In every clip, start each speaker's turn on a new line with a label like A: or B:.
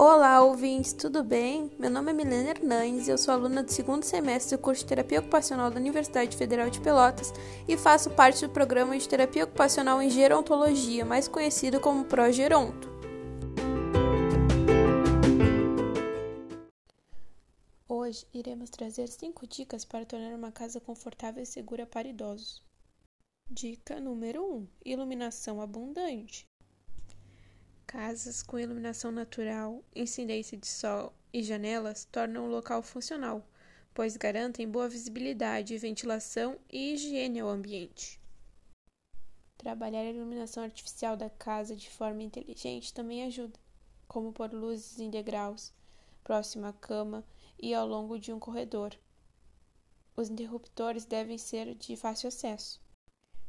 A: Olá, ouvintes, tudo bem? Meu nome é Milena Hernandes e eu sou aluna do segundo semestre do curso de Terapia Ocupacional da Universidade Federal de Pelotas e faço parte do programa de Terapia Ocupacional em Gerontologia, mais conhecido como Progeronto. Hoje iremos trazer 5 dicas para tornar uma casa confortável e segura para idosos. Dica número 1: Iluminação abundante. Casas com iluminação natural, incidência de sol e janelas tornam o local funcional, pois garantem boa visibilidade, ventilação e higiene ao ambiente. Trabalhar a iluminação artificial da casa de forma inteligente também ajuda, como pôr luzes em degraus, próximo à cama e ao longo de um corredor. Os interruptores devem ser de fácil acesso.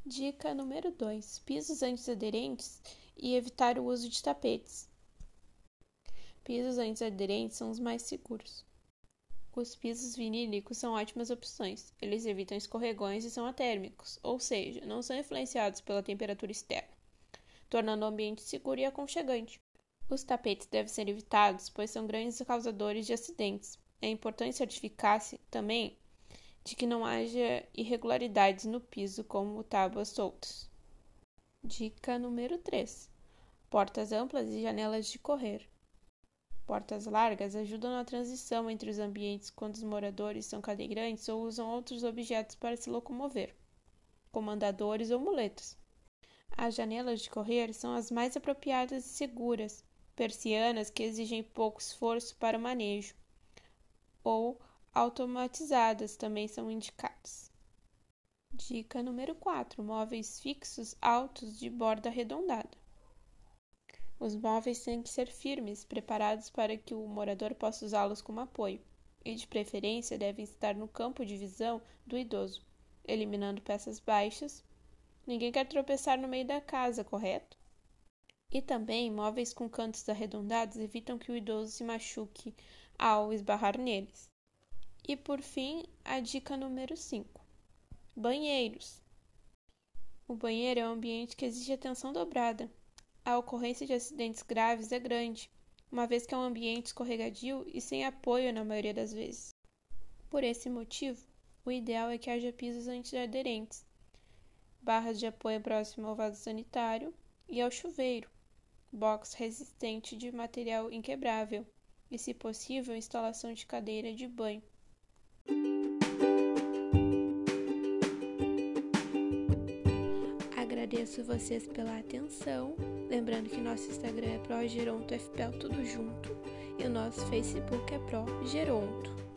A: Dica número 2: pisos antiaderentes e evitar o uso de tapetes. Pisos antiaderentes são os mais seguros. Os pisos vinílicos são ótimas opções. Eles evitam escorregões e são atérmicos, ou seja, não são influenciados pela temperatura externa, tornando o ambiente seguro e aconchegante. Os tapetes devem ser evitados, pois são grandes causadores de acidentes. É importante certificar-se também de que não haja irregularidades no piso, como tábuas soltas. Dica número 3: Portas amplas e janelas de correr. Portas largas ajudam na transição entre os ambientes quando os moradores são cadeirantes ou usam outros objetos para se locomover, como andadores ou muletas. As janelas de correr são as mais apropriadas e seguras, persianas que exigem pouco esforço para o manejo, ou automatizadas também são indicadas. Dica número 4: móveis fixos altos de borda arredondada. Os móveis têm que ser firmes, preparados para que o morador possa usá-los como apoio, e de preferência devem estar no campo de visão do idoso, eliminando peças baixas. Ninguém quer tropeçar no meio da casa, correto? E também móveis com cantos arredondados evitam que o idoso se machuque ao esbarrar neles. E por fim, a dica número 5: Banheiros. O banheiro é um ambiente que exige atenção dobrada. A ocorrência de acidentes graves é grande, uma vez que é um ambiente escorregadio e sem apoio na maioria das vezes. Por esse motivo, o ideal é que haja pisos antiaderentes, barras de apoio próximo ao vaso sanitário e ao chuveiro, box resistente de material inquebrável e, se possível, instalação de cadeira de banho. Agradeço vocês pela atenção. Lembrando que nosso Instagram é ProGerontoFPL tudo junto e o nosso Facebook é ProGeronto.